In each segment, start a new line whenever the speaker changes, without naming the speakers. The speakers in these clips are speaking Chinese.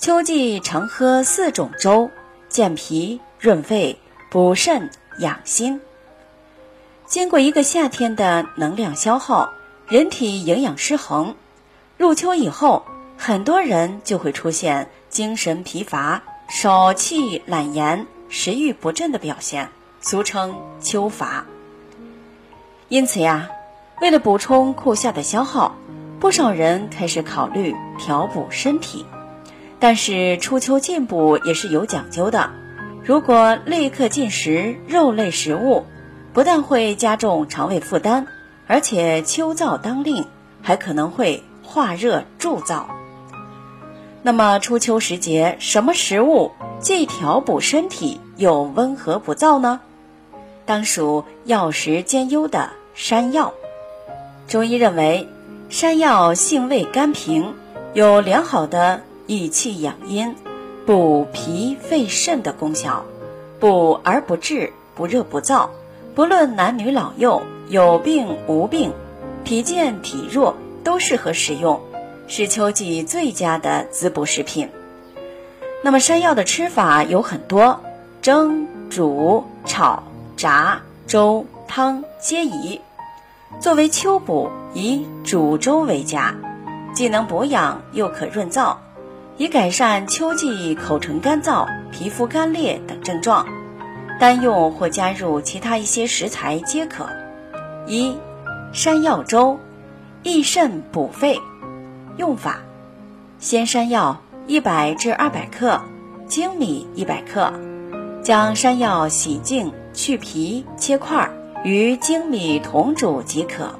秋季常喝四种粥，健脾润肺、补肾养心。经过一个夏天的能量消耗，人体营养失衡，入秋以后，很多人就会出现精神疲乏、少气懒言、食欲不振的表现，俗称秋乏。因此呀，为了补充酷夏的消耗，不少人开始考虑调补身体。但是初秋进补也是有讲究的，如果立刻进食肉类食物，不但会加重肠胃负担，而且秋燥当令，还可能会化热助燥。那么初秋时节，什么食物既调补身体又温和不燥呢？当属药食兼优的。山药，中医认为，山药性味甘平，有良好的益气养阴、补脾肺肾的功效，补而不滞，不热不燥，不论男女老幼，有病无病，体健体弱都适合食用，是秋季最佳的滋补食品。那么山药的吃法有很多，蒸、煮、炒、炸、粥。汤皆宜，作为秋补，以煮粥为佳，既能补养又可润燥，以改善秋季口唇干燥、皮肤干裂等症状。单用或加入其他一些食材皆可。一山药粥，益肾补肺。用法：鲜山药一百至二百克，粳米一百克，将山药洗净去皮切块。与粳米同煮即可，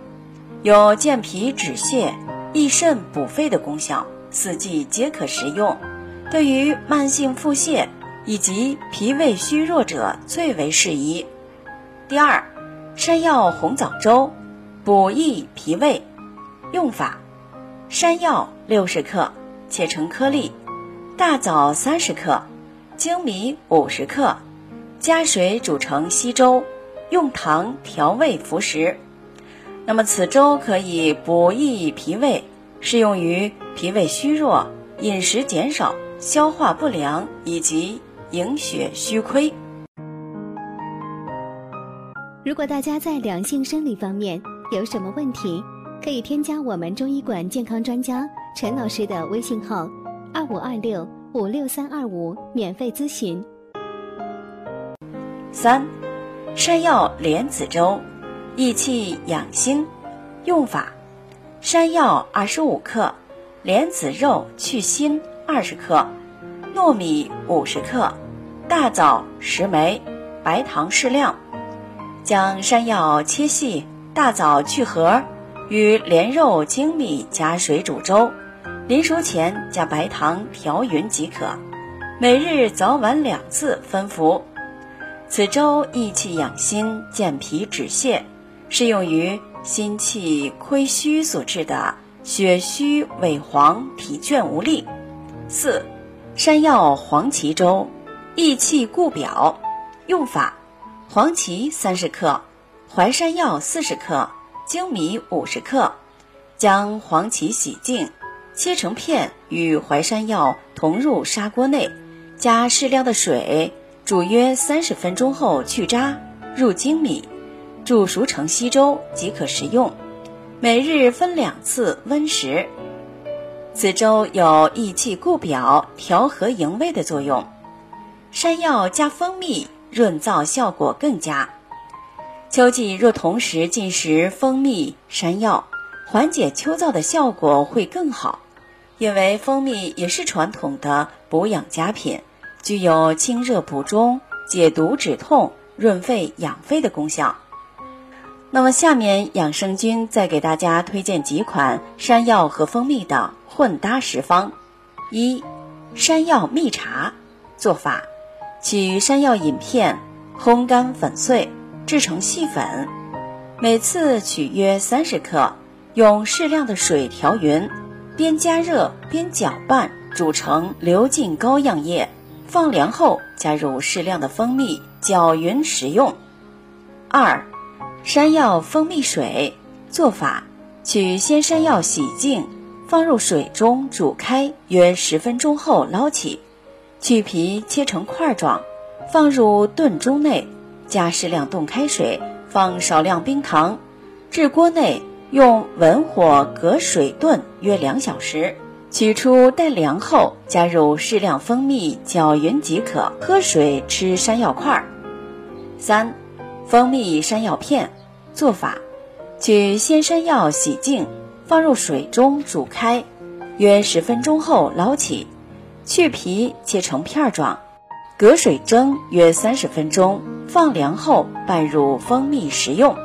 有健脾止泻、益肾补肺的功效，四季皆可食用。对于慢性腹泻以及脾胃虚弱者最为适宜。第二，山药红枣粥，补益脾胃。用法：山药六十克，切成颗粒；大枣三十克，粳米五十克，加水煮成稀粥。用糖调味服食，那么此粥可以补益脾胃，适用于脾胃虚弱、饮食减少、消化不良以及营血虚亏。
如果大家在两性生理方面有什么问题，可以添加我们中医馆健康专家陈老师的微信号：二五二六五六三二五，免费咨询。
三。山药莲子粥，益气养心。用法：山药二十五克，莲子肉去心二十克，糯米五十克，大枣十枚，白糖适量。将山药切细，大枣去核，与莲肉、粳米加水煮粥，临熟前加白糖调匀即可。每日早晚两次分服。此粥益气养心、健脾止泻，适用于心气亏虚所致的血虚萎黄、体倦无力。四、山药黄芪粥，益气固表。用法：黄芪三十克，淮山药四十克，粳米五十克。将黄芪洗净，切成片，与淮山药同入砂锅内，加适量的水。煮约三十分钟后去渣，入粳米，煮熟成稀粥即可食用。每日分两次温食。此粥有益气固表、调和营卫的作用。山药加蜂蜜润燥效果更佳。秋季若同时进食蜂蜜、山药，缓解秋燥的效果会更好。因为蜂蜜也是传统的补养佳品。具有清热补中、解毒止痛、润肺养肺的功效。那么，下面养生君再给大家推荐几款山药和蜂蜜的混搭食方：一、山药蜜茶。做法：取山药饮片，烘干粉碎，制成细粉，每次取约三十克，用适量的水调匀，边加热边搅拌，煮成流进膏样液。放凉后，加入适量的蜂蜜，搅匀食用。二，山药蜂蜜水做法：取鲜山药洗净，放入水中煮开约十分钟后捞起，去皮切成块状，放入炖盅内，加适量冻开水，放少量冰糖，至锅内，用文火隔水炖约两小时。取出待凉后，加入适量蜂蜜，搅匀即可。喝水吃山药块儿。三、蜂蜜山药片做法：取鲜山药洗净，放入水中煮开，约十分钟后捞起，去皮切成片状，隔水蒸约三十分钟，放凉后拌入蜂蜜食用。